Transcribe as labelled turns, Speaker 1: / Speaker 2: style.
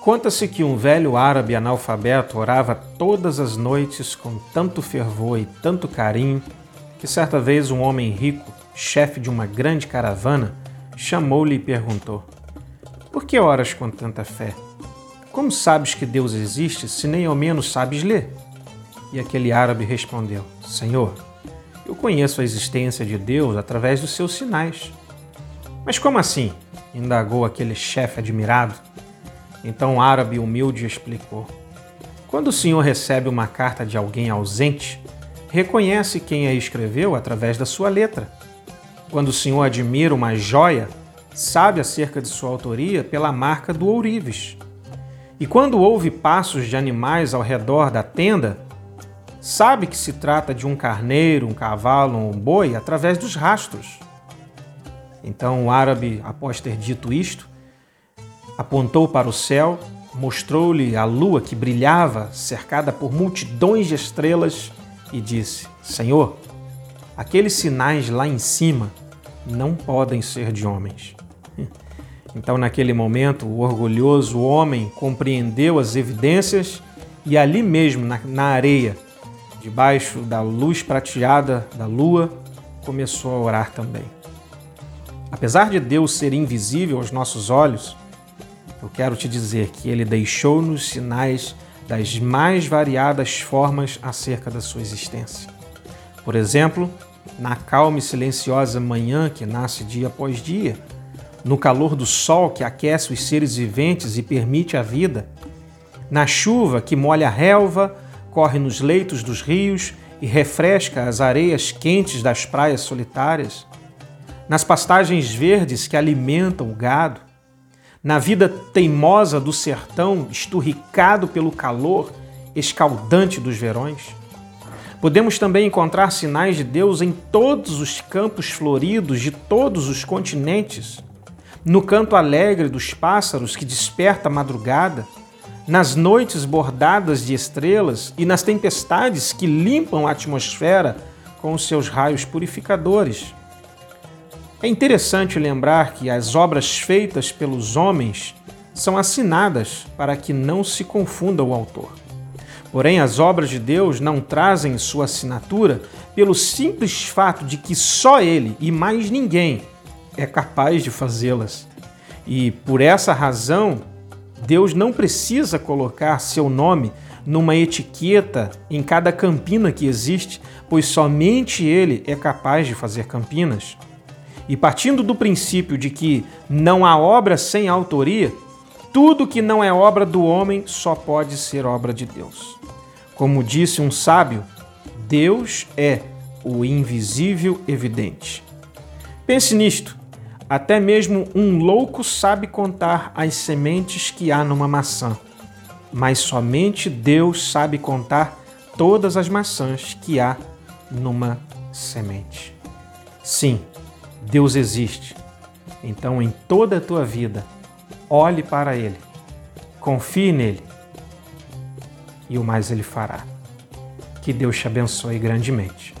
Speaker 1: Conta-se que um velho árabe analfabeto orava todas as noites com tanto fervor e tanto carinho que certa vez um homem rico, chefe de uma grande caravana, chamou-lhe e perguntou: Por que oras com tanta fé? Como sabes que Deus existe se nem ao menos sabes ler? E aquele árabe respondeu: Senhor, eu conheço a existência de Deus através dos seus sinais. Mas como assim? indagou aquele chefe admirado. Então o árabe humilde explicou: Quando o senhor recebe uma carta de alguém ausente, reconhece quem a escreveu através da sua letra. Quando o senhor admira uma joia, sabe acerca de sua autoria pela marca do ourives. E quando ouve passos de animais ao redor da tenda, sabe que se trata de um carneiro, um cavalo ou um boi através dos rastros. Então o árabe, após ter dito isto, apontou para o céu, mostrou-lhe a lua que brilhava, cercada por multidões de estrelas, e disse: Senhor, aqueles sinais lá em cima não podem ser de homens. Então, naquele momento, o orgulhoso homem compreendeu as evidências e ali mesmo, na, na areia, debaixo da luz prateada da lua, começou a orar também. Apesar de Deus ser invisível aos nossos olhos, eu quero te dizer que ele deixou-nos sinais das mais variadas formas acerca da sua existência. Por exemplo, na calma e silenciosa manhã que nasce dia após dia, no calor do sol que aquece os seres viventes e permite a vida, na chuva que molha a relva, corre nos leitos dos rios e refresca as areias quentes das praias solitárias, nas pastagens verdes que alimentam o gado, na vida teimosa do sertão, esturricado pelo calor escaldante dos verões. Podemos também encontrar sinais de Deus em todos os campos floridos de todos os continentes, no canto alegre dos pássaros que desperta a madrugada, nas noites bordadas de estrelas e nas tempestades que limpam a atmosfera com os seus raios purificadores. É interessante lembrar que as obras feitas pelos homens são assinadas para que não se confunda o autor. Porém, as obras de Deus não trazem sua assinatura pelo simples fato de que só Ele e mais ninguém é capaz de fazê-las. E por essa razão, Deus não precisa colocar seu nome numa etiqueta em cada campina que existe, pois somente Ele é capaz de fazer campinas. E partindo do princípio de que não há obra sem autoria, tudo que não é obra do homem só pode ser obra de Deus. Como disse um sábio, Deus é o invisível evidente. Pense nisto. Até mesmo um louco sabe contar as sementes que há numa maçã, mas somente Deus sabe contar todas as maçãs que há numa semente. Sim, Deus existe. Então, em toda a tua vida, olhe para Ele, confie nele e o mais Ele fará. Que Deus te abençoe grandemente.